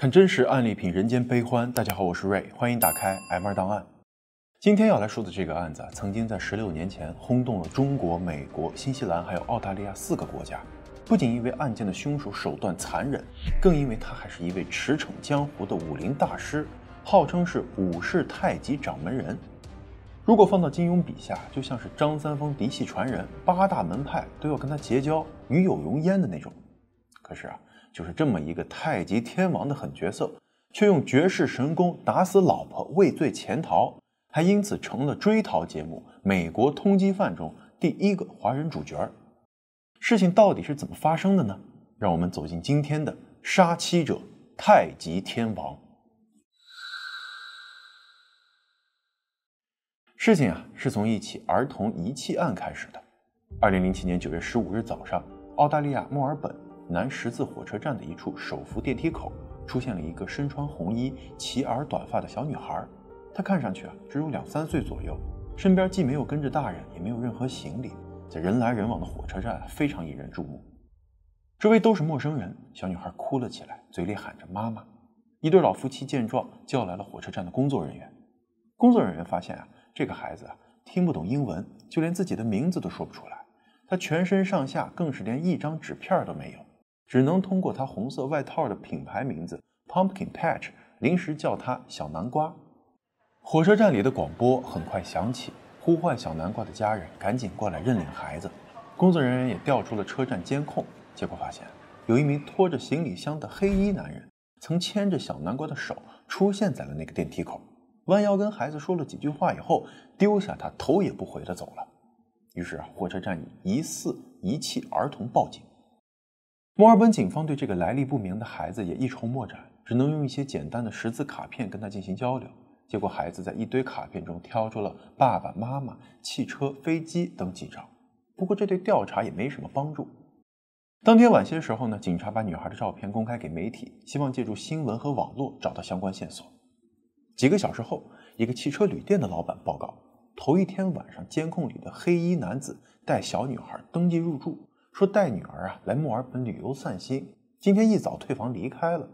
看真实案例，品人间悲欢。大家好，我是瑞，欢迎打开 M 二档案。今天要来说的这个案子，曾经在十六年前轰动了中国、美国、新西兰还有澳大利亚四个国家。不仅因为案件的凶手手段残忍，更因为他还是一位驰骋江湖的武林大师，号称是武士太极掌门人。如果放到金庸笔下，就像是张三丰嫡系传人，八大门派都要跟他结交，与有荣焉的那种。可是啊。就是这么一个太极天王的狠角色，却用绝世神功打死老婆，畏罪潜逃，还因此成了追逃节目《美国通缉犯》中第一个华人主角。事情到底是怎么发生的呢？让我们走进今天的杀妻者——太极天王。事情啊，是从一起儿童遗弃案开始的。二零零七年九月十五日早上，澳大利亚墨尔本。南十字火车站的一处手扶电梯口，出现了一个身穿红衣、齐耳短发的小女孩。她看上去啊，只有两三岁左右，身边既没有跟着大人，也没有任何行李，在人来人往的火车站非常引人注目。周围都是陌生人，小女孩哭了起来，嘴里喊着“妈妈”。一对老夫妻见状，叫来了火车站的工作人员。工作人员发现啊，这个孩子啊，听不懂英文，就连自己的名字都说不出来。他全身上下更是连一张纸片都没有。只能通过他红色外套的品牌名字 Pumpkin Patch 临时叫他小南瓜。火车站里的广播很快响起，呼唤小南瓜的家人赶紧过来认领孩子。工作人员也调出了车站监控，结果发现有一名拖着行李箱的黑衣男人曾牵着小南瓜的手出现在了那个电梯口，弯腰跟孩子说了几句话以后，丢下他头也不回的走了。于是火车站以疑似遗弃儿童报警。墨尔本警方对这个来历不明的孩子也一筹莫展，只能用一些简单的识字卡片跟他进行交流。结果，孩子在一堆卡片中挑出了爸爸妈妈、汽车、飞机等几张。不过，这对调查也没什么帮助。当天晚些时候呢，警察把女孩的照片公开给媒体，希望借助新闻和网络找到相关线索。几个小时后，一个汽车旅店的老板报告，头一天晚上监控里的黑衣男子带小女孩登记入住。说带女儿啊来墨尔本旅游散心，今天一早退房离开了。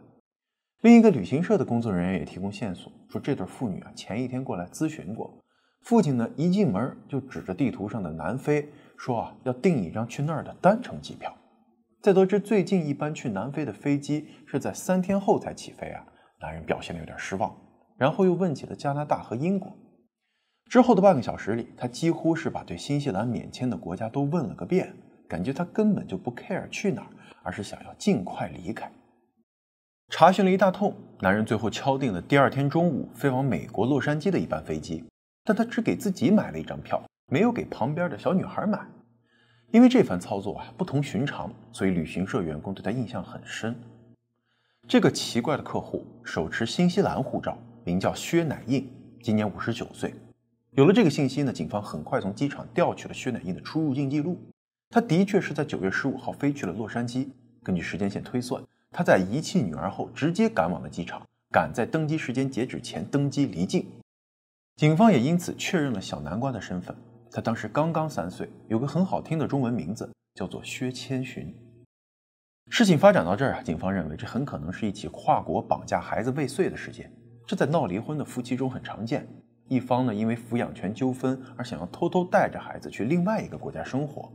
另一个旅行社的工作人员也提供线索，说这对父女啊前一天过来咨询过，父亲呢一进门就指着地图上的南非，说啊要订一张去那儿的单程机票。在得知最近一班去南非的飞机是在三天后才起飞啊，男人表现的有点失望，然后又问起了加拿大和英国。之后的半个小时里，他几乎是把对新西兰免签的国家都问了个遍。感觉他根本就不 care 去哪儿，而是想要尽快离开。查询了一大通，男人最后敲定了第二天中午飞往美国洛杉矶的一班飞机，但他只给自己买了一张票，没有给旁边的小女孩买。因为这番操作啊不同寻常，所以旅行社员工对他印象很深。这个奇怪的客户手持新西兰护照，名叫薛乃印，今年五十九岁。有了这个信息呢，警方很快从机场调取了薛乃印的出入境记录。他的确是在九月十五号飞去了洛杉矶。根据时间线推算，他在遗弃女儿后直接赶往了机场，赶在登机时间截止前登机离境。警方也因此确认了小南瓜的身份。他当时刚刚三岁，有个很好听的中文名字，叫做薛千寻。事情发展到这儿啊，警方认为这很可能是一起跨国绑架孩子未遂的事件。这在闹离婚的夫妻中很常见。一方呢因为抚养权纠纷而想要偷偷带着孩子去另外一个国家生活。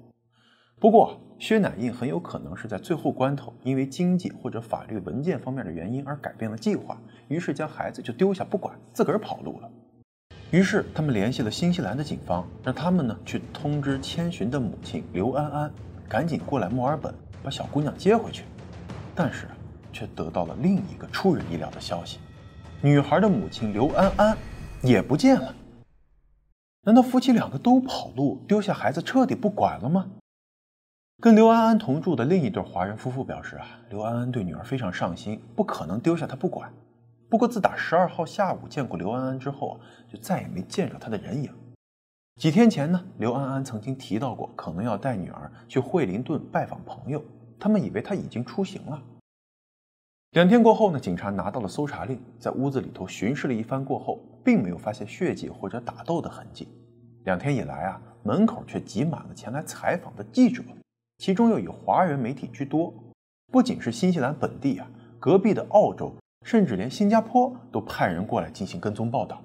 不过，薛乃印很有可能是在最后关头，因为经济或者法律文件方面的原因而改变了计划，于是将孩子就丢下不管，自个儿跑路了。于是他们联系了新西兰的警方，让他们呢去通知千寻的母亲刘安安，赶紧过来墨尔本把小姑娘接回去。但是，却得到了另一个出人意料的消息：女孩的母亲刘安安也不见了。难道夫妻两个都跑路，丢下孩子彻底不管了吗？跟刘安安同住的另一对华人夫妇表示啊，刘安安对女儿非常上心，不可能丢下她不管。不过自打十二号下午见过刘安安之后啊，就再也没见着她的人影。几天前呢，刘安安曾经提到过，可能要带女儿去惠灵顿拜访朋友，他们以为她已经出行了。两天过后呢，警察拿到了搜查令，在屋子里头巡视了一番过后，并没有发现血迹或者打斗的痕迹。两天以来啊，门口却挤满了前来采访的记者。其中又以华人媒体居多，不仅是新西兰本地啊，隔壁的澳洲甚至连新加坡都派人过来进行跟踪报道。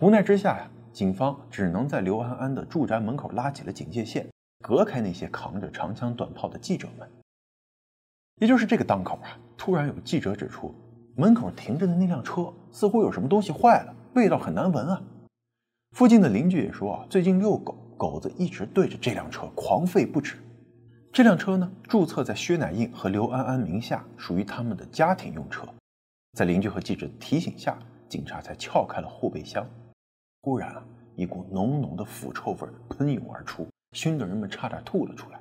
无奈之下呀，警方只能在刘安安的住宅门口拉起了警戒线，隔开那些扛着长枪短炮的记者们。也就是这个当口啊，突然有记者指出，门口停着的那辆车似乎有什么东西坏了，味道很难闻啊。附近的邻居也说啊，最近遛狗，狗子一直对着这辆车狂吠不止。这辆车呢，注册在薛乃印和刘安安名下，属于他们的家庭用车。在邻居和记者的提醒下，警察才撬开了后备箱。忽然啊，一股浓浓的腐臭味喷涌而出，熏得人们差点吐了出来。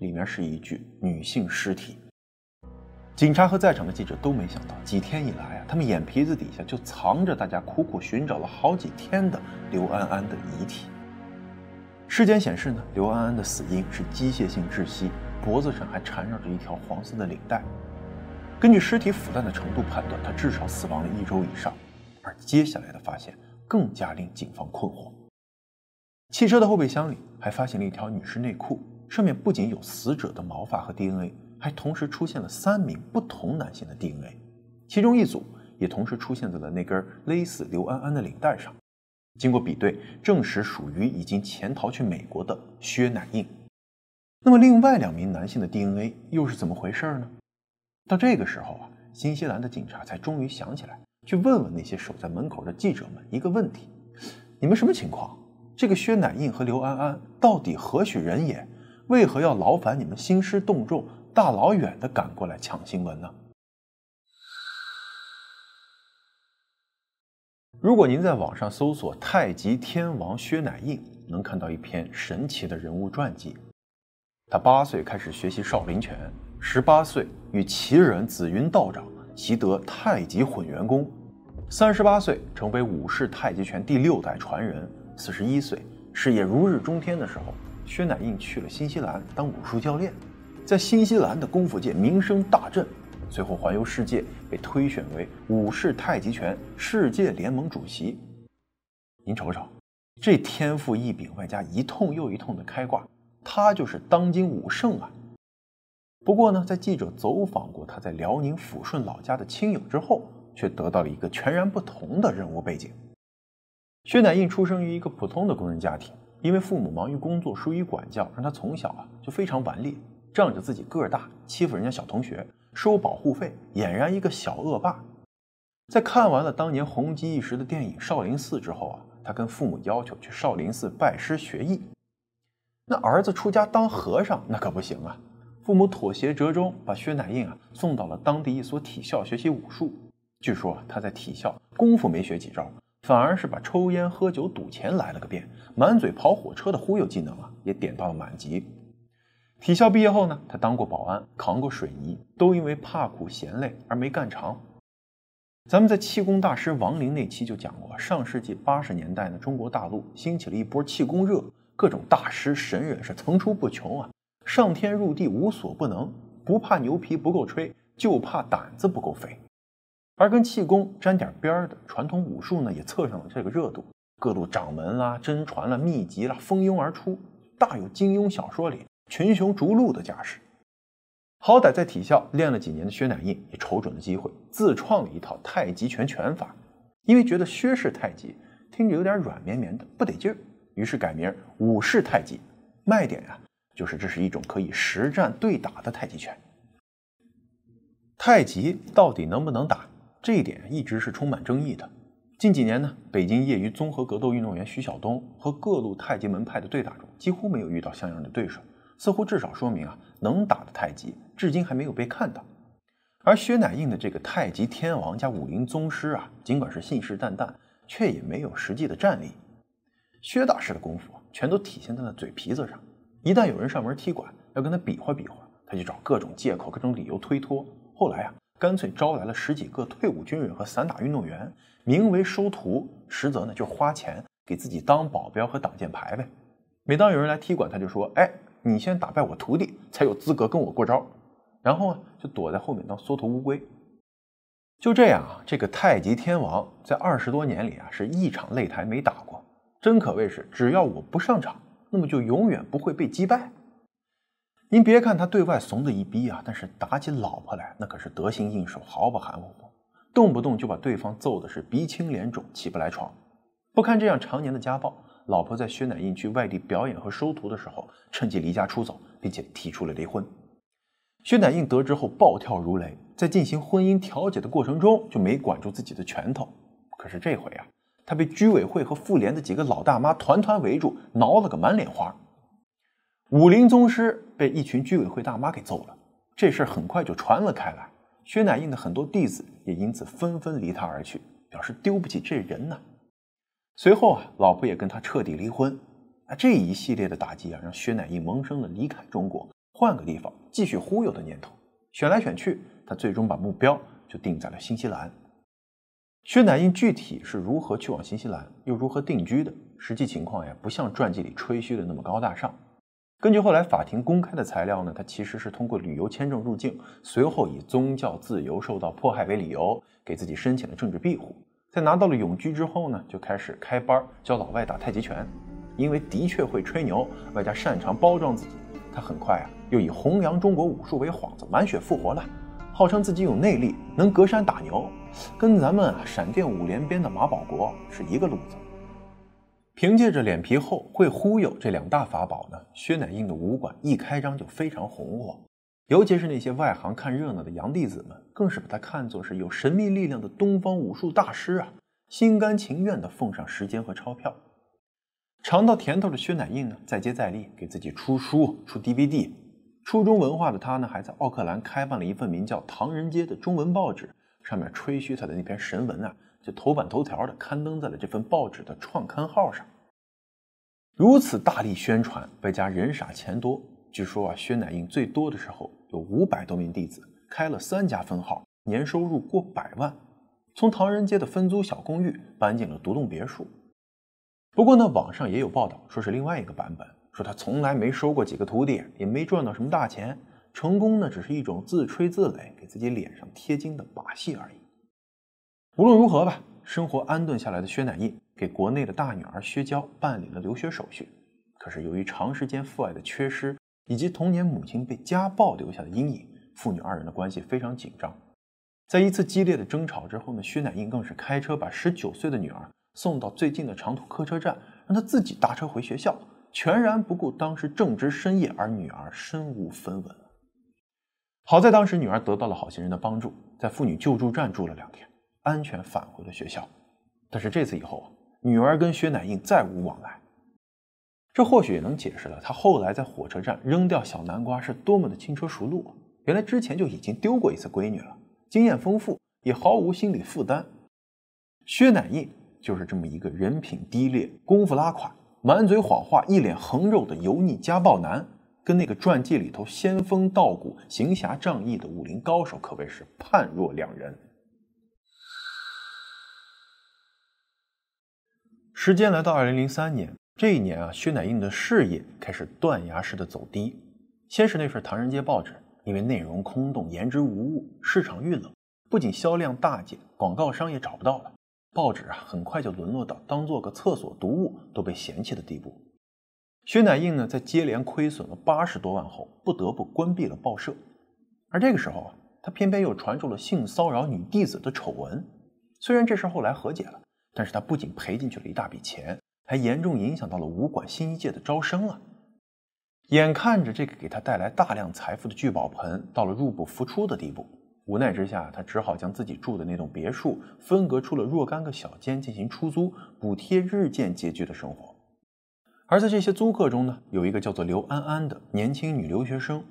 里面是一具女性尸体。警察和在场的记者都没想到，几天以来啊，他们眼皮子底下就藏着大家苦苦寻找了好几天的刘安安的遗体。尸检显示呢，刘安安的死因是机械性窒息，脖子上还缠绕着一条黄色的领带。根据尸体腐烂的程度判断，他至少死亡了一周以上。而接下来的发现更加令警方困惑：汽车的后备箱里还发现了一条女士内裤，上面不仅有死者的毛发和 DNA。还同时出现了三名不同男性的 DNA，其中一组也同时出现在了那根勒死刘安安的领带上。经过比对，证实属于已经潜逃去美国的薛乃印。那么，另外两名男性的 DNA 又是怎么回事呢？到这个时候啊，新西兰的警察才终于想起来，去问问那些守在门口的记者们一个问题：你们什么情况？这个薛乃印和刘安安到底何许人也？为何要劳烦你们兴师动众？大老远的赶过来抢新闻呢。如果您在网上搜索“太极天王薛乃印”，能看到一篇神奇的人物传记。他八岁开始学习少林拳，十八岁与奇人紫云道长习得太极混元功，三十八岁成为武士太极拳第六代传人，四十一岁事业如日中天的时候，薛乃印去了新西兰当武术教练。在新西兰的功夫界名声大振，随后环游世界，被推选为武士太极拳世界联盟主席。您瞅瞅，这天赋异禀，外加一通又一通的开挂，他就是当今武圣啊！不过呢，在记者走访过他在辽宁抚顺老家的亲友之后，却得到了一个全然不同的人物背景。薛乃印出生于一个普通的工人家庭，因为父母忙于工作，疏于管教，让他从小啊就非常顽劣。仗着自己个儿大，欺负人家小同学，收保护费，俨然一个小恶霸。在看完了当年红极一时的电影《少林寺》之后啊，他跟父母要求去少林寺拜师学艺。那儿子出家当和尚，那可不行啊！父母妥协折中，把薛乃印啊送到了当地一所体校学习武术。据说他在体校功夫没学几招，反而是把抽烟喝酒赌钱来了个遍，满嘴跑火车的忽悠技能啊也点到了满级。体校毕业后呢，他当过保安，扛过水泥，都因为怕苦嫌累而没干长。咱们在气功大师王林那期就讲过，上世纪八十年代呢，中国大陆兴起了一波气功热，各种大师神人是层出不穷啊，上天入地无所不能，不怕牛皮不够吹，就怕胆子不够肥。而跟气功沾点边儿的传统武术呢，也蹭上了这个热度，各路掌门啦、真传啦、秘籍啦蜂拥而出，大有金庸小说里。群雄逐鹿的架势，好歹在体校练了几年的薛乃印也瞅准了机会，自创了一套太极拳拳法。因为觉得薛氏太极听着有点软绵绵的，不得劲儿，于是改名武氏太极。卖点呀，就是这是一种可以实战对打的太极拳。太极到底能不能打？这一点一直是充满争议的。近几年呢，北京业余综合格斗运动员徐晓东和各路太极门派的对打中，几乎没有遇到像样的对手。似乎至少说明啊，能打的太极至今还没有被看到。而薛乃印的这个太极天王加武林宗师啊，尽管是信誓旦旦，却也没有实际的战力。薛大师的功夫全都体现在了嘴皮子上，一旦有人上门踢馆，要跟他比划比划，他就找各种借口、各种理由推脱。后来啊，干脆招来了十几个退伍军人和散打运动员，名为收徒，实则呢就花钱给自己当保镖和挡箭牌呗。每当有人来踢馆，他就说：“哎。”你先打败我徒弟，才有资格跟我过招。然后啊，就躲在后面当缩头乌龟。就这样啊，这个太极天王在二十多年里啊，是一场擂台没打过，真可谓是只要我不上场，那么就永远不会被击败。您别看他对外怂的一逼啊，但是打起老婆来，那可是得心应手，毫不含糊。动不动就把对方揍的是鼻青脸肿、起不来床。不堪这样常年的家暴，老婆在薛乃印去外地表演和收徒的时候，趁机离家出走，并且提出了离婚。薛乃印得知后暴跳如雷，在进行婚姻调解的过程中就没管住自己的拳头。可是这回啊，他被居委会和妇联的几个老大妈团团围住，挠了个满脸花。武林宗师被一群居委会大妈给揍了，这事儿很快就传了开来。薛乃印的很多弟子也因此纷纷离他而去，表示丢不起这人呢。随后啊，老婆也跟他彻底离婚。啊，这一系列的打击啊，让薛乃印萌生了离开中国、换个地方继续忽悠的念头。选来选去，他最终把目标就定在了新西兰。薛乃印具体是如何去往新西兰，又如何定居的？实际情况呀，不像传记里吹嘘的那么高大上。根据后来法庭公开的材料呢，他其实是通过旅游签证入境，随后以宗教自由受到迫害为理由，给自己申请了政治庇护。在拿到了永居之后呢，就开始开班教老外打太极拳。因为的确会吹牛，外加擅长包装自己，他很快啊又以弘扬中国武术为幌子，满血复活了，号称自己有内力，能隔山打牛，跟咱们啊闪电五连鞭的马保国是一个路子。凭借着脸皮厚、会忽悠这两大法宝呢，薛乃印的武馆一开张就非常红火。尤其是那些外行看热闹的洋弟子们，更是把他看作是有神秘力量的东方武术大师啊，心甘情愿地奉上时间和钞票。尝到甜头的薛乃印呢，再接再厉，给自己出书、出 DVD。初中文化的他呢，还在奥克兰开办了一份名叫《唐人街》的中文报纸，上面吹嘘他的那篇神文啊，就头版头条的刊登在了这份报纸的创刊号上。如此大力宣传，外加人傻钱多。据说啊，薛乃印最多的时候有五百多名弟子，开了三家分号，年收入过百万。从唐人街的分租小公寓搬进了独栋别墅。不过呢，网上也有报道说是另外一个版本，说他从来没收过几个徒弟，也没赚到什么大钱，成功呢只是一种自吹自擂，给自己脸上贴金的把戏而已。无论如何吧，生活安顿下来的薛乃印给国内的大女儿薛娇办理了留学手续。可是由于长时间父爱的缺失，以及童年母亲被家暴留下的阴影，父女二人的关系非常紧张。在一次激烈的争吵之后呢，薛乃印更是开车把十九岁的女儿送到最近的长途客车站，让她自己搭车回学校，全然不顾当时正值深夜，而女儿身无分文。好在当时女儿得到了好心人的帮助，在妇女救助站住了两天，安全返回了学校。但是这次以后啊，女儿跟薛乃印再无往来。这或许也能解释了他后来在火车站扔掉小南瓜是多么的轻车熟路。原来之前就已经丢过一次闺女了，经验丰富，也毫无心理负担。薛乃印就是这么一个人品低劣、功夫拉垮、满嘴谎话、一脸横肉的油腻家暴男，跟那个传记里头仙风道骨、行侠仗义的武林高手可谓是判若两人。时间来到二零零三年。这一年啊，薛乃印的事业开始断崖式的走低。先是那份《唐人街》报纸，因为内容空洞、言之无物，市场遇冷，不仅销量大减，广告商也找不到了。报纸啊，很快就沦落到当做个厕所读物都被嫌弃的地步。薛乃印呢，在接连亏损了八十多万后，不得不关闭了报社。而这个时候啊，他偏偏又传出了性骚扰女弟子的丑闻。虽然这事后来和解了，但是他不仅赔进去了一大笔钱。还严重影响到了武馆新一届的招生啊！眼看着这个给他带来大量财富的聚宝盆到了入不敷出的地步，无奈之下，他只好将自己住的那栋别墅分割出了若干个小间进行出租，补贴日渐拮据的生活。而在这些租客中呢，有一个叫做刘安安的年轻女留学生。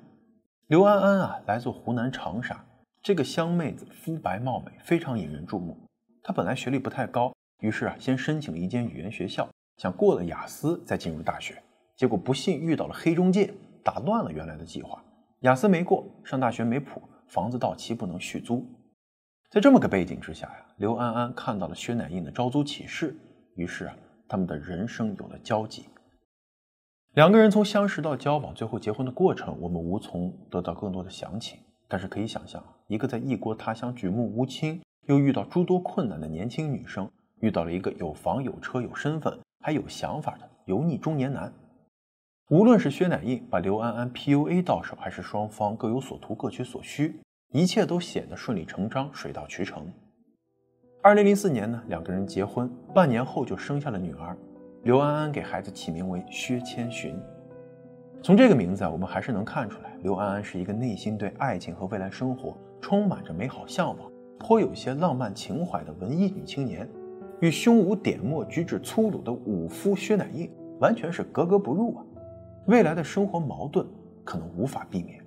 刘安安啊，来自湖南长沙，这个香妹子肤白貌美，非常引人注目。她本来学历不太高，于是啊，先申请了一间语言学校。想过了雅思再进入大学，结果不幸遇到了黑中介，打乱了原来的计划。雅思没过，上大学没谱，房子到期不能续租。在这么个背景之下呀，刘安安看到了薛乃印的招租启事，于是啊，他们的人生有了交集。两个人从相识到交往，最后结婚的过程，我们无从得到更多的详情。但是可以想象，一个在异国他乡举目无亲，又遇到诸多困难的年轻女生，遇到了一个有房有车有身份。还有想法的油腻中年男，无论是薛乃印把刘安安 PUA 到手，还是双方各有所图、各取所需，一切都显得顺理成章、水到渠成。二零零四年呢，两个人结婚，半年后就生下了女儿。刘安安给孩子起名为薛千寻。从这个名字啊，我们还是能看出来，刘安安是一个内心对爱情和未来生活充满着美好向往、颇有些浪漫情怀的文艺女青年，与胸无点墨、举止粗鲁的武夫薛乃印完全是格格不入啊。未来的生活矛盾可能无法避免。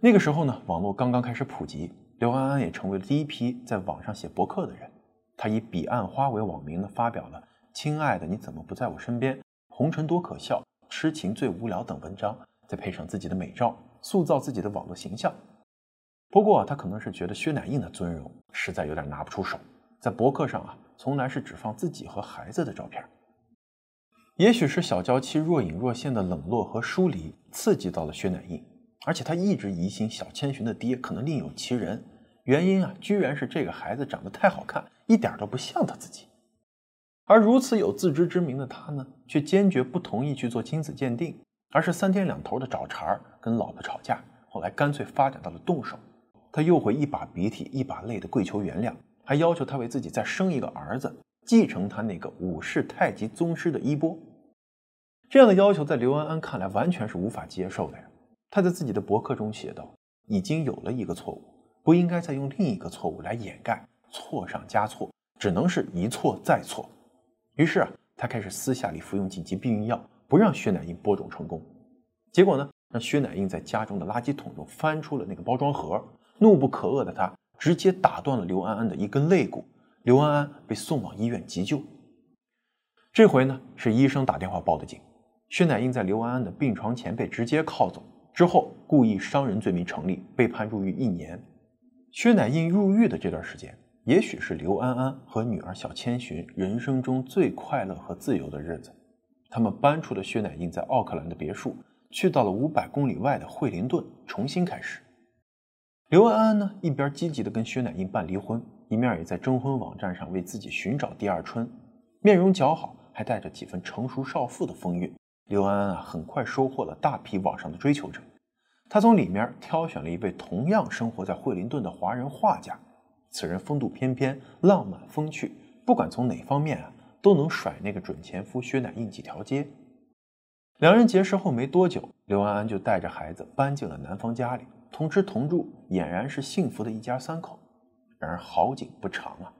那个时候呢，网络刚刚开始普及，刘安安也成为了第一批在网上写博客的人。他以“彼岸花”为网名呢，发表了“亲爱的，你怎么不在我身边？红尘多可笑，痴情最无聊”等文章，再配上自己的美照，塑造自己的网络形象。不过他可能是觉得薛乃印的尊容实在有点拿不出手，在博客上啊，从来是只放自己和孩子的照片。也许是小娇妻若隐若现的冷落和疏离刺激到了薛乃印。而且他一直疑心小千寻的爹可能另有其人，原因啊，居然是这个孩子长得太好看，一点都不像他自己。而如此有自知之明的他呢，却坚决不同意去做亲子鉴定，而是三天两头的找茬儿，跟老婆吵架。后来干脆发展到了动手，他又会一把鼻涕一把泪的跪求原谅，还要求他为自己再生一个儿子，继承他那个武士太极宗师的衣钵。这样的要求在刘安安看来完全是无法接受的呀。他在自己的博客中写道：“已经有了一个错误，不应该再用另一个错误来掩盖，错上加错，只能是一错再错。”于是啊，他开始私下里服用紧急避孕药，不让薛乃英播种成功。结果呢，让薛乃英在家中的垃圾桶中翻出了那个包装盒，怒不可遏的他直接打断了刘安安的一根肋骨，刘安安被送往医院急救。这回呢，是医生打电话报的警，薛乃印在刘安安的病床前被直接铐走。之后，故意伤人罪名成立，被判入狱一年。薛乃印入狱的这段时间，也许是刘安安和女儿小千寻人生中最快乐和自由的日子。他们搬出了薛乃印在奥克兰的别墅，去到了五百公里外的惠灵顿，重新开始。刘安安呢，一边积极的跟薛乃印办离婚，一面也在征婚网站上为自己寻找第二春。面容姣好，还带着几分成熟少妇的风韵。刘安安啊，很快收获了大批网上的追求者。他从里面挑选了一位同样生活在惠灵顿的华人画家，此人风度翩翩、浪漫风趣，不管从哪方面啊，都能甩那个准前夫薛乃印几条街。两人结识后没多久，刘安安就带着孩子搬进了男方家里，同吃同住，俨然是幸福的一家三口。然而好景不长啊，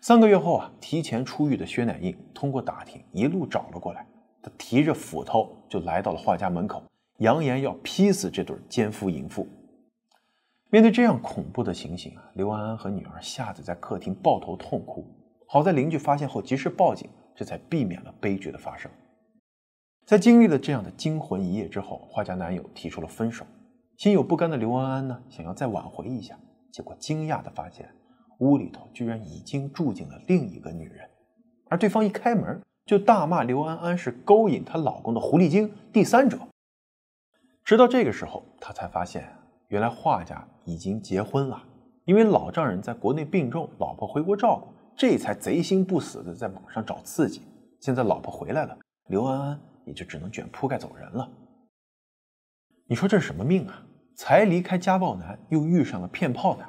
三个月后啊，提前出狱的薛乃印通过打听一路找了过来。他提着斧头就来到了画家门口，扬言要劈死这对奸夫淫妇。面对这样恐怖的情形啊，刘安安和女儿吓得在客厅抱头痛哭。好在邻居发现后及时报警，这才避免了悲剧的发生。在经历了这样的惊魂一夜之后，画家男友提出了分手。心有不甘的刘安安呢，想要再挽回一下，结果惊讶的发现屋里头居然已经住进了另一个女人，而对方一开门。就大骂刘安安是勾引她老公的狐狸精、第三者。直到这个时候，她才发现，原来画家已经结婚了。因为老丈人在国内病重，老婆回国照顾，这才贼心不死的在网上找刺激。现在老婆回来了，刘安安也就只能卷铺盖走人了。你说这是什么命啊？才离开家暴男，又遇上了骗炮男。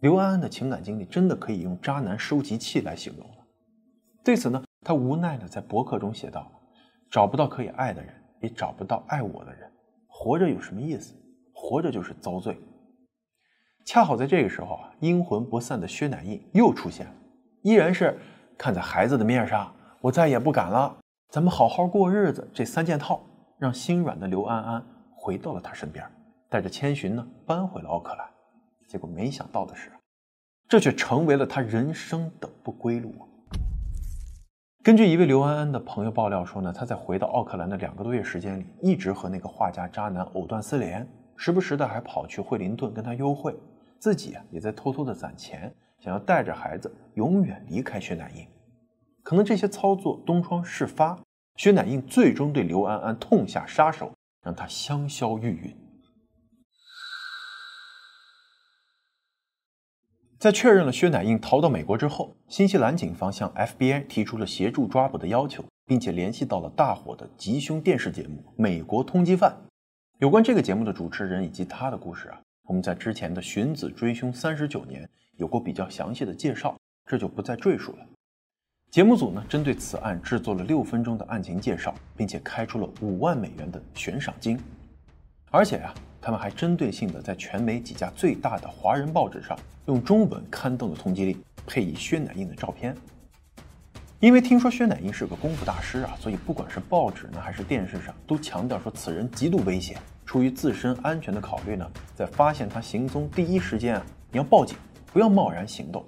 刘安安的情感经历真的可以用“渣男收集器”来形容了。对此呢？他无奈的在博客中写道：“找不到可以爱的人，也找不到爱我的人，活着有什么意思？活着就是遭罪。”恰好在这个时候啊，阴魂不散的薛乃印又出现了，依然是看在孩子的面上，我再也不敢了，咱们好好过日子。这三件套让心软的刘安安回到了他身边，带着千寻呢搬回了奥克兰。结果没想到的是，这却成为了他人生的不归路。根据一位刘安安的朋友爆料说呢，他在回到奥克兰的两个多月时间里，一直和那个画家渣男藕断丝连，时不时的还跑去惠灵顿跟他幽会，自己啊也在偷偷的攒钱，想要带着孩子永远离开薛乃印。可能这些操作东窗事发，薛乃印最终对刘安安痛下杀手，让他香消玉殒。在确认了薛乃印逃到美国之后，新西兰警方向 FBI 提出了协助抓捕的要求，并且联系到了大火的吉凶电视节目《美国通缉犯》。有关这个节目的主持人以及他的故事啊，我们在之前的《寻子追凶三十九年》有过比较详细的介绍，这就不再赘述了。节目组呢，针对此案制作了六分钟的案情介绍，并且开出了五万美元的悬赏金。而且呀，他们还针对性的在全美几家最大的华人报纸上用中文刊登了通缉令，配以薛乃印的照片。因为听说薛乃印是个功夫大师啊，所以不管是报纸呢，还是电视上，都强调说此人极度危险。出于自身安全的考虑呢，在发现他行踪第一时间啊，你要报警，不要贸然行动。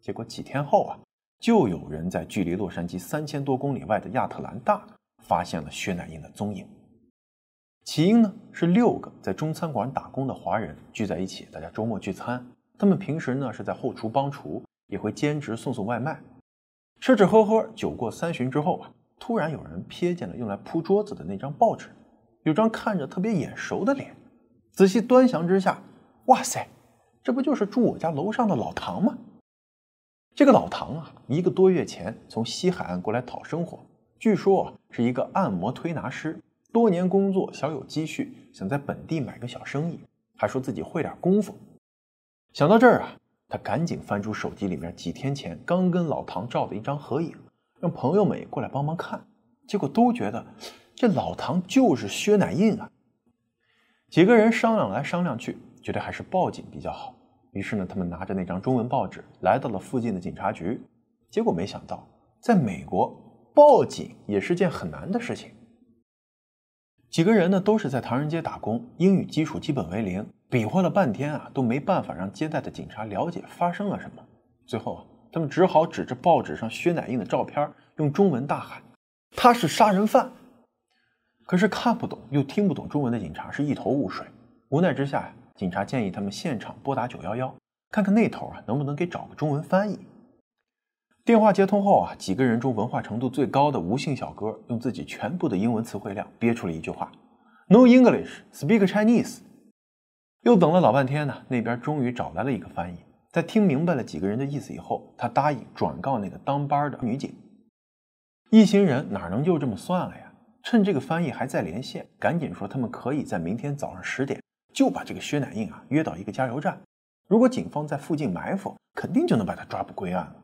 结果几天后啊。就有人在距离洛杉矶三千多公里外的亚特兰大发现了薛乃印的踪影。起因呢是六个在中餐馆打工的华人聚在一起，大家周末聚餐。他们平时呢是在后厨帮厨，也会兼职送送外卖。吃吃喝喝，酒过三巡之后啊，突然有人瞥见了用来铺桌子的那张报纸，有张看着特别眼熟的脸。仔细端详之下，哇塞，这不就是住我家楼上的老唐吗？这个老唐啊，一个多月前从西海岸过来讨生活，据说啊是一个按摩推拿师，多年工作小有积蓄，想在本地买个小生意，还说自己会点功夫。想到这儿啊，他赶紧翻出手机里面几天前刚跟老唐照的一张合影，让朋友们也过来帮忙看，结果都觉得这老唐就是薛乃印啊。几个人商量来商量去，觉得还是报警比较好。于是呢，他们拿着那张中文报纸来到了附近的警察局，结果没想到，在美国报警也是件很难的事情。几个人呢都是在唐人街打工，英语基础基本为零，比划了半天啊，都没办法让接待的警察了解发生了什么。最后啊，他们只好指着报纸上薛乃印的照片，用中文大喊：“他是杀人犯！”可是看不懂又听不懂中文的警察是一头雾水，无奈之下呀。警察建议他们现场拨打九幺幺，看看那头啊能不能给找个中文翻译。电话接通后啊，几个人中文化程度最高的吴姓小哥用自己全部的英文词汇量憋出了一句话：“No English, speak Chinese。”又等了老半天呢，那边终于找来了一个翻译。在听明白了几个人的意思以后，他答应转告那个当班的女警。一行人哪能就这么算了呀？趁这个翻译还在连线，赶紧说他们可以在明天早上十点。就把这个薛乃印啊约到一个加油站，如果警方在附近埋伏，肯定就能把他抓捕归案了。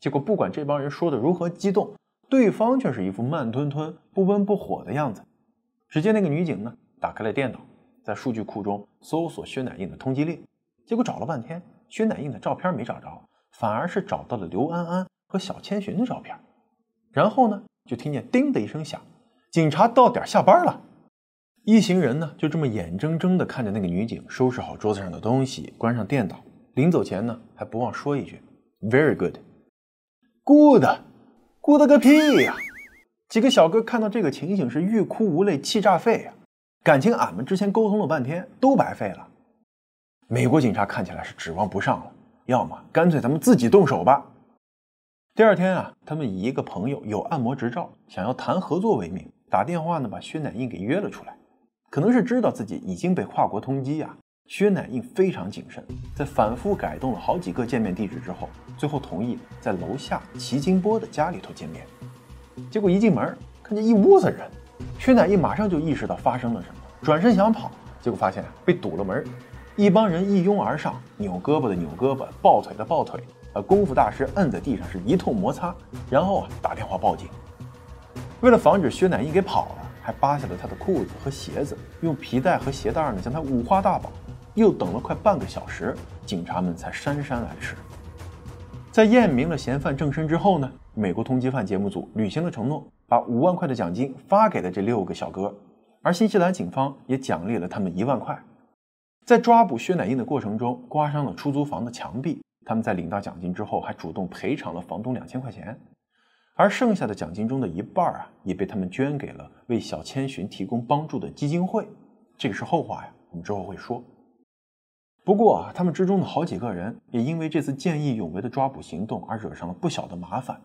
结果不管这帮人说的如何激动，对方却是一副慢吞吞、不温不火的样子。只见那个女警呢，打开了电脑，在数据库中搜索薛乃印的通缉令，结果找了半天，薛乃印的照片没找着，反而是找到了刘安安和小千寻的照片。然后呢，就听见叮的一声响，警察到点下班了。一行人呢，就这么眼睁睁地看着那个女警收拾好桌子上的东西，关上电脑，临走前呢，还不忘说一句：“Very good, good, good 个屁呀！”几个小哥看到这个情形是欲哭无泪，气炸肺啊！感情俺们之前沟通了半天都白费了。美国警察看起来是指望不上了，要么干脆咱们自己动手吧。第二天啊，他们以一个朋友有按摩执照，想要谈合作为名，打电话呢把薛乃印给约了出来。可能是知道自己已经被跨国通缉啊，薛乃印非常谨慎，在反复改动了好几个见面地址之后，最后同意在楼下齐金波的家里头见面。结果一进门，看见一屋子人，薛乃印马上就意识到发生了什么，转身想跑，结果发现被堵了门。一帮人一拥而上，扭胳膊的扭胳膊，抱腿的抱腿，把功夫大师摁在地上是一通摩擦，然后啊打电话报警。为了防止薛乃印给跑了。还扒下了他的裤子和鞋子，用皮带和鞋带呢将他五花大绑。又等了快半个小时，警察们才姗姗来迟。在验明了嫌犯正身之后呢，美国通缉犯节目组履行了承诺，把五万块的奖金发给了这六个小哥，而新西兰警方也奖励了他们一万块。在抓捕薛乃印的过程中，刮伤了出租房的墙壁，他们在领到奖金之后，还主动赔偿了房东两千块钱。而剩下的奖金中的一半啊，也被他们捐给了为小千寻提供帮助的基金会。这个是后话呀，我们之后会说。不过啊，他们之中的好几个人也因为这次见义勇为的抓捕行动而惹上了不小的麻烦。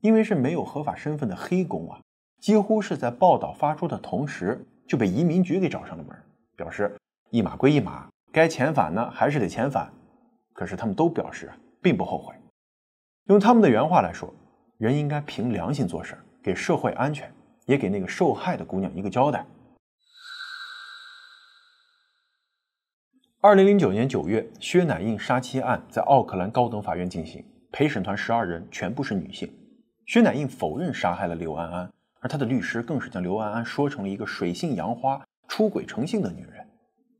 因为是没有合法身份的黑工啊，几乎是在报道发出的同时就被移民局给找上了门，表示一码归一码，该遣返呢还是得遣返。可是他们都表示并不后悔。用他们的原话来说。人应该凭良心做事，给社会安全，也给那个受害的姑娘一个交代。二零零九年九月，薛乃印杀妻案在奥克兰高等法院进行，陪审团十二人全部是女性。薛乃印否认杀害了刘安安，而他的律师更是将刘安安说成了一个水性杨花、出轨成性的女人。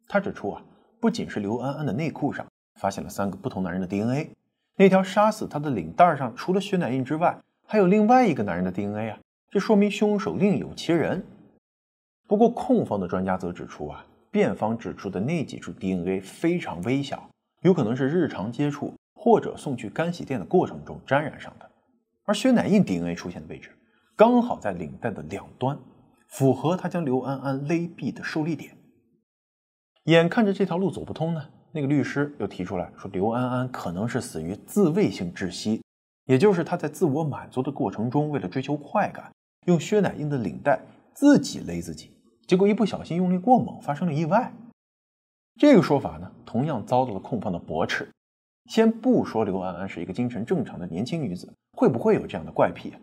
他指出啊，不仅是刘安安的内裤上发现了三个不同男人的 DNA，那条杀死她的领带上除了薛乃印之外，还有另外一个男人的 DNA 啊，这说明凶手另有其人。不过控方的专家则指出啊，辩方指出的那几处 DNA 非常微小，有可能是日常接触或者送去干洗店的过程中沾染上的。而薛乃印 DNA 出现的位置刚好在领带的两端，符合他将刘安安勒毙的受力点。眼看着这条路走不通呢，那个律师又提出来说，刘安安可能是死于自卫性窒息，也就是他在自我满足的过程中，为了追求快感，用薛乃印的领带自己勒自己，结果一不小心用力过猛，发生了意外。这个说法呢，同样遭到了控方的驳斥。先不说刘安安是一个精神正常的年轻女子。会不会有这样的怪癖？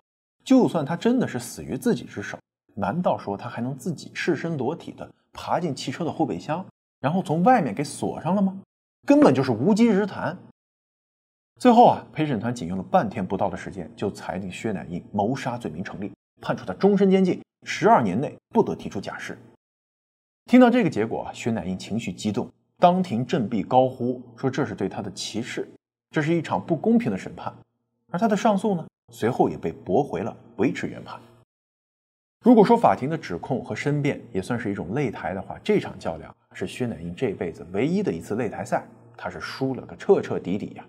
就算她真的是死于自己之手，难道说她还能自己赤身裸体的爬进汽车的后备箱，然后从外面给锁上了吗？根本就是无稽之谈。最后啊，陪审团仅用了半天不到的时间，就裁定薛乃印谋杀罪名成立，判处他终身监禁，十二年内不得提出假释。听到这个结果，薛乃英情绪激动，当庭振臂高呼说：“这是对他的歧视，这是一场不公平的审判。”而他的上诉呢，随后也被驳回了，维持原判。如果说法庭的指控和申辩也算是一种擂台的话，这场较量是薛乃英这辈子唯一的一次擂台赛，他是输了个彻彻底底呀。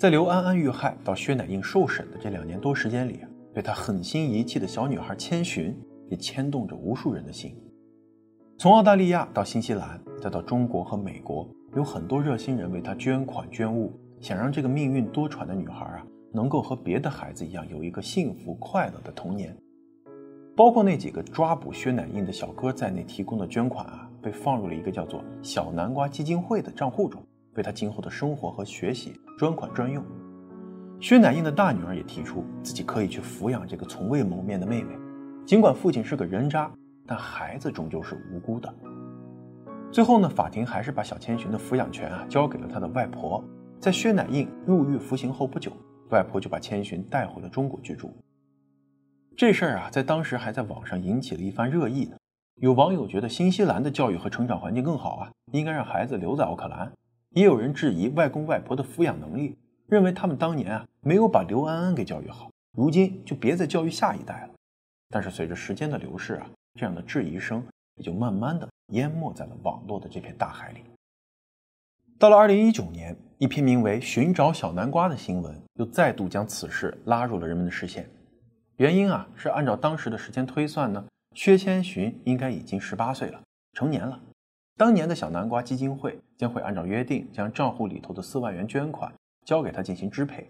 在刘安安遇害到薛乃印受审的这两年多时间里，被他狠心遗弃的小女孩千寻也牵动着无数人的心。从澳大利亚到新西兰，再到中国和美国。有很多热心人为她捐款捐物，想让这个命运多舛的女孩啊，能够和别的孩子一样，有一个幸福快乐的童年。包括那几个抓捕薛乃印的小哥在内提供的捐款啊，被放入了一个叫做“小南瓜基金会”的账户中，为他今后的生活和学习专款专用。薛乃印的大女儿也提出自己可以去抚养这个从未谋面的妹妹，尽管父亲是个人渣，但孩子终究是无辜的。最后呢，法庭还是把小千寻的抚养权啊交给了他的外婆。在薛乃印入狱服刑后不久，外婆就把千寻带回了中国居住。这事儿啊，在当时还在网上引起了一番热议呢。有网友觉得新西兰的教育和成长环境更好啊，应该让孩子留在奥克兰。也有人质疑外公外婆的抚养能力，认为他们当年啊没有把刘安安给教育好，如今就别再教育下一代了。但是随着时间的流逝啊，这样的质疑声也就慢慢的。淹没在了网络的这片大海里。到了二零一九年，一篇名为《寻找小南瓜》的新闻又再度将此事拉入了人们的视线。原因啊，是按照当时的时间推算呢，薛千寻应该已经十八岁了，成年了。当年的小南瓜基金会将会按照约定，将账户里头的四万元捐款交给他进行支配。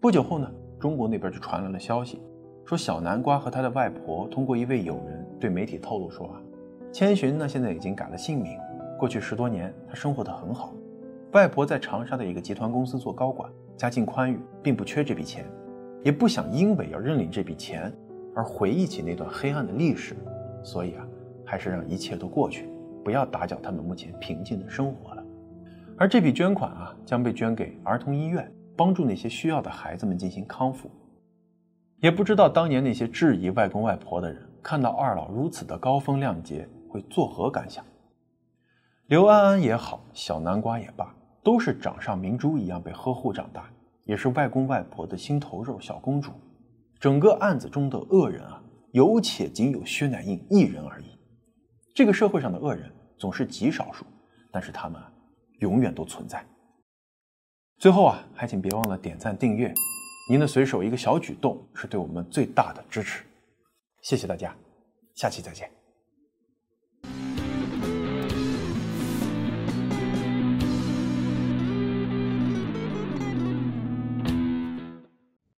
不久后呢，中国那边就传来了消息，说小南瓜和他的外婆通过一位友人对媒体透露说啊。千寻呢，现在已经改了姓名。过去十多年，她生活的很好。外婆在长沙的一个集团公司做高管，家境宽裕，并不缺这笔钱，也不想因为要认领这笔钱而回忆起那段黑暗的历史。所以啊，还是让一切都过去，不要打搅他们目前平静的生活了。而这笔捐款啊，将被捐给儿童医院，帮助那些需要的孩子们进行康复。也不知道当年那些质疑外公外婆的人，看到二老如此的高风亮节。会作何感想？刘安安也好，小南瓜也罢，都是掌上明珠一样被呵护长大，也是外公外婆的心头肉、小公主。整个案子中的恶人啊，有且仅有薛乃印一人而已。这个社会上的恶人总是极少数，但是他们永远都存在。最后啊，还请别忘了点赞订阅，您的随手一个小举动是对我们最大的支持。谢谢大家，下期再见。